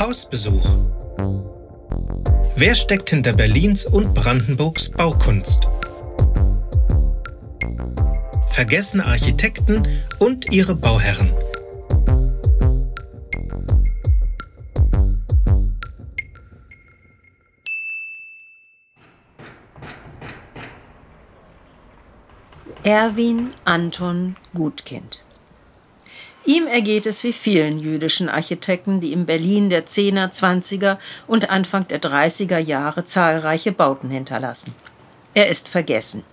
Hausbesuch. Wer steckt hinter Berlins und Brandenburgs Baukunst? Vergessene Architekten und ihre Bauherren. Erwin Anton Gutkind Ihm ergeht es wie vielen jüdischen Architekten, die im Berlin der 10er, 20er und Anfang der 30er Jahre zahlreiche Bauten hinterlassen. Er ist vergessen.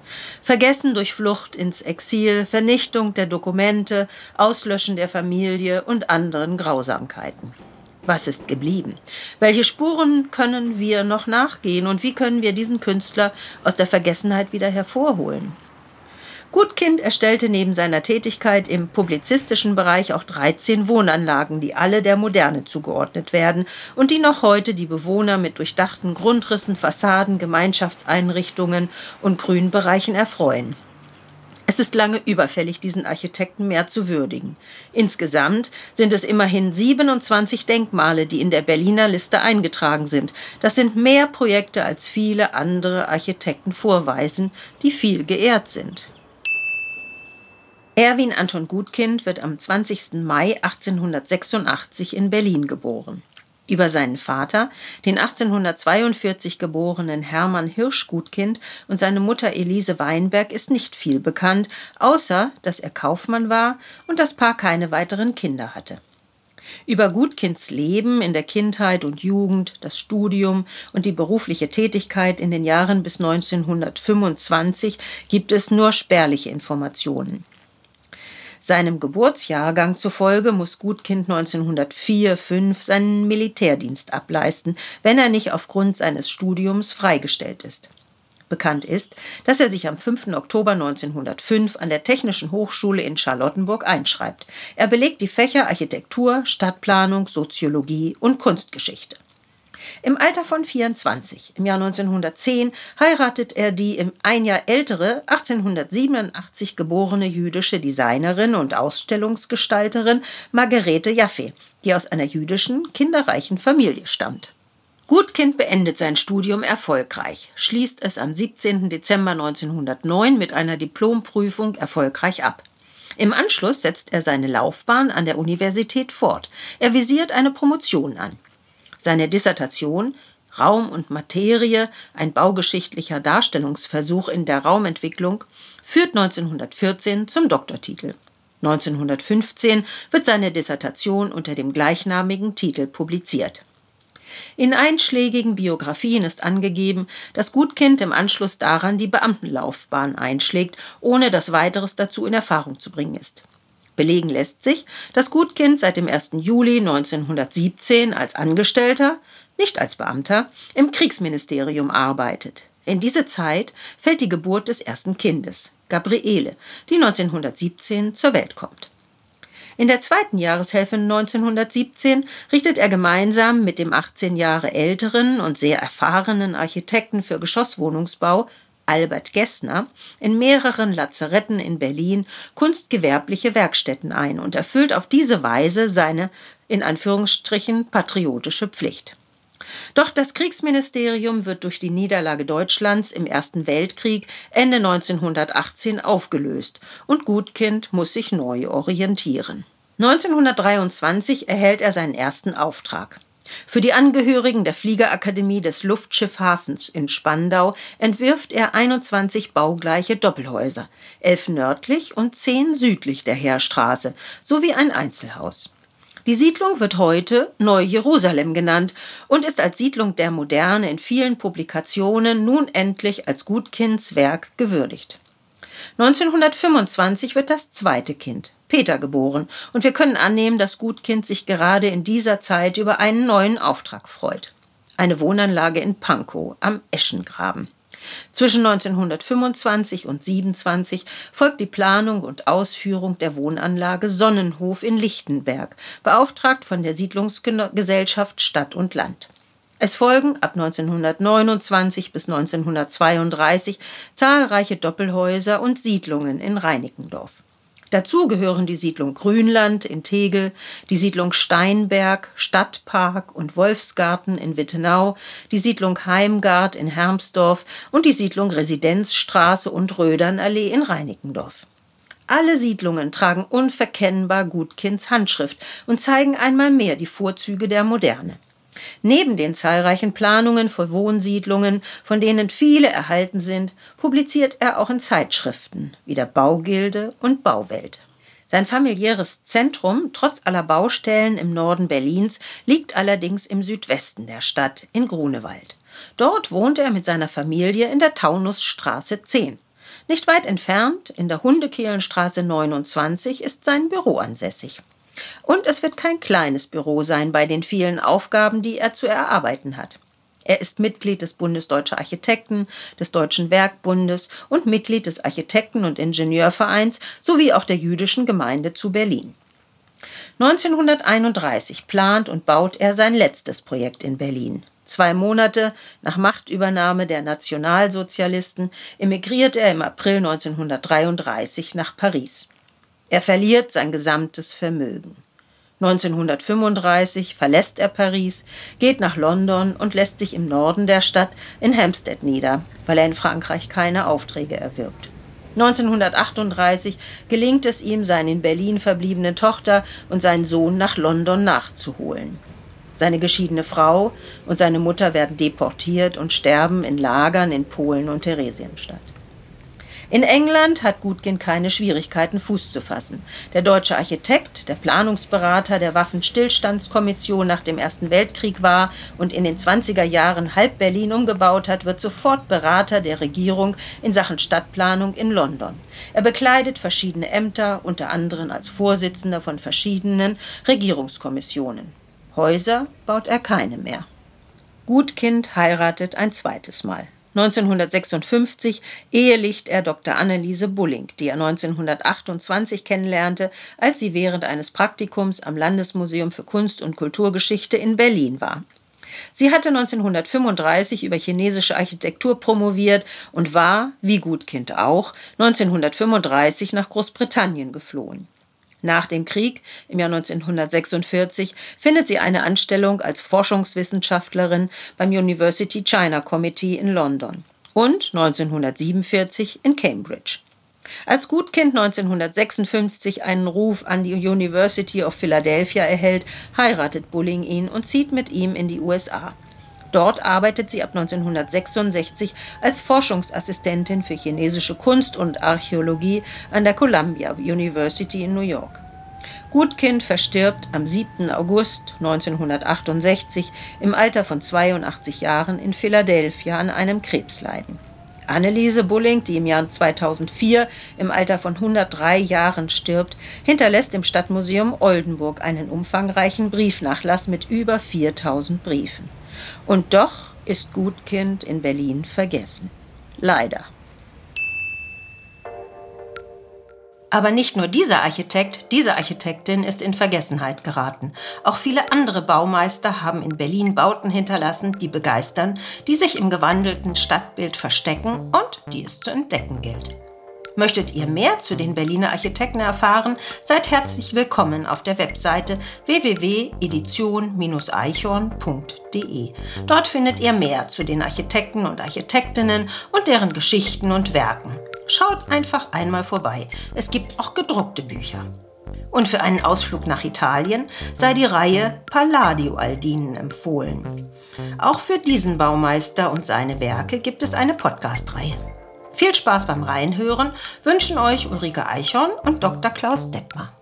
Vergessen durch Flucht ins Exil, Vernichtung der Dokumente, Auslöschen der Familie und anderen Grausamkeiten. Was ist geblieben? Welche Spuren können wir noch nachgehen und wie können wir diesen Künstler aus der Vergessenheit wieder hervorholen? Gutkind erstellte neben seiner Tätigkeit im publizistischen Bereich auch 13 Wohnanlagen, die alle der Moderne zugeordnet werden und die noch heute die Bewohner mit durchdachten Grundrissen, Fassaden, Gemeinschaftseinrichtungen und Grünbereichen erfreuen. Es ist lange überfällig, diesen Architekten mehr zu würdigen. Insgesamt sind es immerhin 27 Denkmale, die in der Berliner Liste eingetragen sind. Das sind mehr Projekte, als viele andere Architekten vorweisen, die viel geehrt sind. Erwin Anton Gutkind wird am 20. Mai 1886 in Berlin geboren. Über seinen Vater, den 1842 geborenen Hermann Hirsch Gutkind und seine Mutter Elise Weinberg ist nicht viel bekannt, außer dass er Kaufmann war und das Paar keine weiteren Kinder hatte. Über Gutkinds Leben in der Kindheit und Jugend, das Studium und die berufliche Tätigkeit in den Jahren bis 1925 gibt es nur spärliche Informationen. Seinem Geburtsjahrgang zufolge muss Gutkind 1904-5 seinen Militärdienst ableisten, wenn er nicht aufgrund seines Studiums freigestellt ist. Bekannt ist, dass er sich am 5. Oktober 1905 an der Technischen Hochschule in Charlottenburg einschreibt. Er belegt die Fächer Architektur, Stadtplanung, Soziologie und Kunstgeschichte. Im Alter von 24, im Jahr 1910, heiratet er die im ein Jahr ältere, 1887 geborene jüdische Designerin und Ausstellungsgestalterin Margarete Jaffe, die aus einer jüdischen, kinderreichen Familie stammt. Gutkind beendet sein Studium erfolgreich, schließt es am 17. Dezember 1909 mit einer Diplomprüfung erfolgreich ab. Im Anschluss setzt er seine Laufbahn an der Universität fort. Er visiert eine Promotion an. Seine Dissertation Raum und Materie, ein baugeschichtlicher Darstellungsversuch in der Raumentwicklung, führt 1914 zum Doktortitel. 1915 wird seine Dissertation unter dem gleichnamigen Titel publiziert. In einschlägigen Biografien ist angegeben, dass Gutkind im Anschluss daran die Beamtenlaufbahn einschlägt, ohne dass weiteres dazu in Erfahrung zu bringen ist. Belegen lässt sich, dass Gutkind seit dem 1. Juli 1917 als Angestellter, nicht als Beamter, im Kriegsministerium arbeitet. In diese Zeit fällt die Geburt des ersten Kindes, Gabriele, die 1917 zur Welt kommt. In der zweiten Jahreshälfte 1917 richtet er gemeinsam mit dem 18 Jahre älteren und sehr erfahrenen Architekten für Geschosswohnungsbau Albert Gessner in mehreren Lazaretten in Berlin kunstgewerbliche Werkstätten ein und erfüllt auf diese Weise seine in Anführungsstrichen patriotische Pflicht. Doch das Kriegsministerium wird durch die Niederlage Deutschlands im Ersten Weltkrieg Ende 1918 aufgelöst und Gutkind muss sich neu orientieren. 1923 erhält er seinen ersten Auftrag. Für die Angehörigen der Fliegerakademie des Luftschiffhafens in Spandau entwirft er 21 baugleiche Doppelhäuser, elf nördlich und zehn südlich der Heerstraße, sowie ein Einzelhaus. Die Siedlung wird heute Neu-Jerusalem genannt und ist als Siedlung der Moderne in vielen Publikationen nun endlich als Gutkinds Werk gewürdigt. 1925 wird das zweite Kind, Peter, geboren, und wir können annehmen, dass Gutkind sich gerade in dieser Zeit über einen neuen Auftrag freut. Eine Wohnanlage in Pankow am Eschengraben. Zwischen 1925 und 27 folgt die Planung und Ausführung der Wohnanlage Sonnenhof in Lichtenberg, beauftragt von der Siedlungsgesellschaft Stadt und Land. Es folgen ab 1929 bis 1932 zahlreiche Doppelhäuser und Siedlungen in Reinickendorf. Dazu gehören die Siedlung Grünland in Tegel, die Siedlung Steinberg, Stadtpark und Wolfsgarten in Wittenau, die Siedlung Heimgard in Hermsdorf und die Siedlung Residenzstraße und Rödernallee in Reinickendorf. Alle Siedlungen tragen unverkennbar Gutkinds Handschrift und zeigen einmal mehr die Vorzüge der Moderne. Neben den zahlreichen Planungen für Wohnsiedlungen, von denen viele erhalten sind, publiziert er auch in Zeitschriften wie der Baugilde und Bauwelt. Sein familiäres Zentrum, trotz aller Baustellen im Norden Berlins, liegt allerdings im Südwesten der Stadt, in Grunewald. Dort wohnt er mit seiner Familie in der Taunusstraße 10. Nicht weit entfernt, in der Hundekehlenstraße 29, ist sein Büro ansässig. Und es wird kein kleines Büro sein bei den vielen Aufgaben, die er zu erarbeiten hat. Er ist Mitglied des Bundes Deutscher Architekten, des Deutschen Werkbundes und Mitglied des Architekten- und Ingenieurvereins sowie auch der jüdischen Gemeinde zu Berlin. 1931 plant und baut er sein letztes Projekt in Berlin. Zwei Monate nach Machtübernahme der Nationalsozialisten emigriert er im April 1933 nach Paris. Er verliert sein gesamtes Vermögen. 1935 verlässt er Paris, geht nach London und lässt sich im Norden der Stadt in Hampstead nieder, weil er in Frankreich keine Aufträge erwirbt. 1938 gelingt es ihm, seine in Berlin verbliebene Tochter und seinen Sohn nach London nachzuholen. Seine geschiedene Frau und seine Mutter werden deportiert und sterben in Lagern in Polen und Theresienstadt. In England hat Gutkind keine Schwierigkeiten, Fuß zu fassen. Der deutsche Architekt, der Planungsberater der Waffenstillstandskommission nach dem Ersten Weltkrieg war und in den 20er Jahren halb Berlin umgebaut hat, wird sofort Berater der Regierung in Sachen Stadtplanung in London. Er bekleidet verschiedene Ämter, unter anderem als Vorsitzender von verschiedenen Regierungskommissionen. Häuser baut er keine mehr. Gutkind heiratet ein zweites Mal. 1956 ehelicht er Dr. Anneliese Bulling, die er 1928 kennenlernte, als sie während eines Praktikums am Landesmuseum für Kunst und Kulturgeschichte in Berlin war. Sie hatte 1935 über chinesische Architektur promoviert und war, wie Gutkind auch, 1935 nach Großbritannien geflohen. Nach dem Krieg im Jahr 1946 findet sie eine Anstellung als Forschungswissenschaftlerin beim University China Committee in London und 1947 in Cambridge. Als Gutkind 1956 einen Ruf an die University of Philadelphia erhält, heiratet Bulling ihn und zieht mit ihm in die USA. Dort arbeitet sie ab 1966 als Forschungsassistentin für chinesische Kunst und Archäologie an der Columbia University in New York. Gutkind verstirbt am 7. August 1968 im Alter von 82 Jahren in Philadelphia an einem Krebsleiden. Anneliese Bulling, die im Jahr 2004 im Alter von 103 Jahren stirbt, hinterlässt im Stadtmuseum Oldenburg einen umfangreichen Briefnachlass mit über 4000 Briefen. Und doch ist Gutkind in Berlin vergessen. Leider. Aber nicht nur dieser Architekt, diese Architektin ist in Vergessenheit geraten. Auch viele andere Baumeister haben in Berlin Bauten hinterlassen, die begeistern, die sich im gewandelten Stadtbild verstecken und die es zu entdecken gilt. Möchtet ihr mehr zu den Berliner Architekten erfahren? Seid herzlich willkommen auf der Webseite www.edition-eichhorn.de. Dort findet ihr mehr zu den Architekten und Architektinnen und deren Geschichten und Werken. Schaut einfach einmal vorbei. Es gibt auch gedruckte Bücher. Und für einen Ausflug nach Italien sei die Reihe Palladio Aldinen empfohlen. Auch für diesen Baumeister und seine Werke gibt es eine Podcast-Reihe. Viel Spaß beim Reinhören wünschen euch Ulrike Eichhorn und Dr. Klaus Detmar.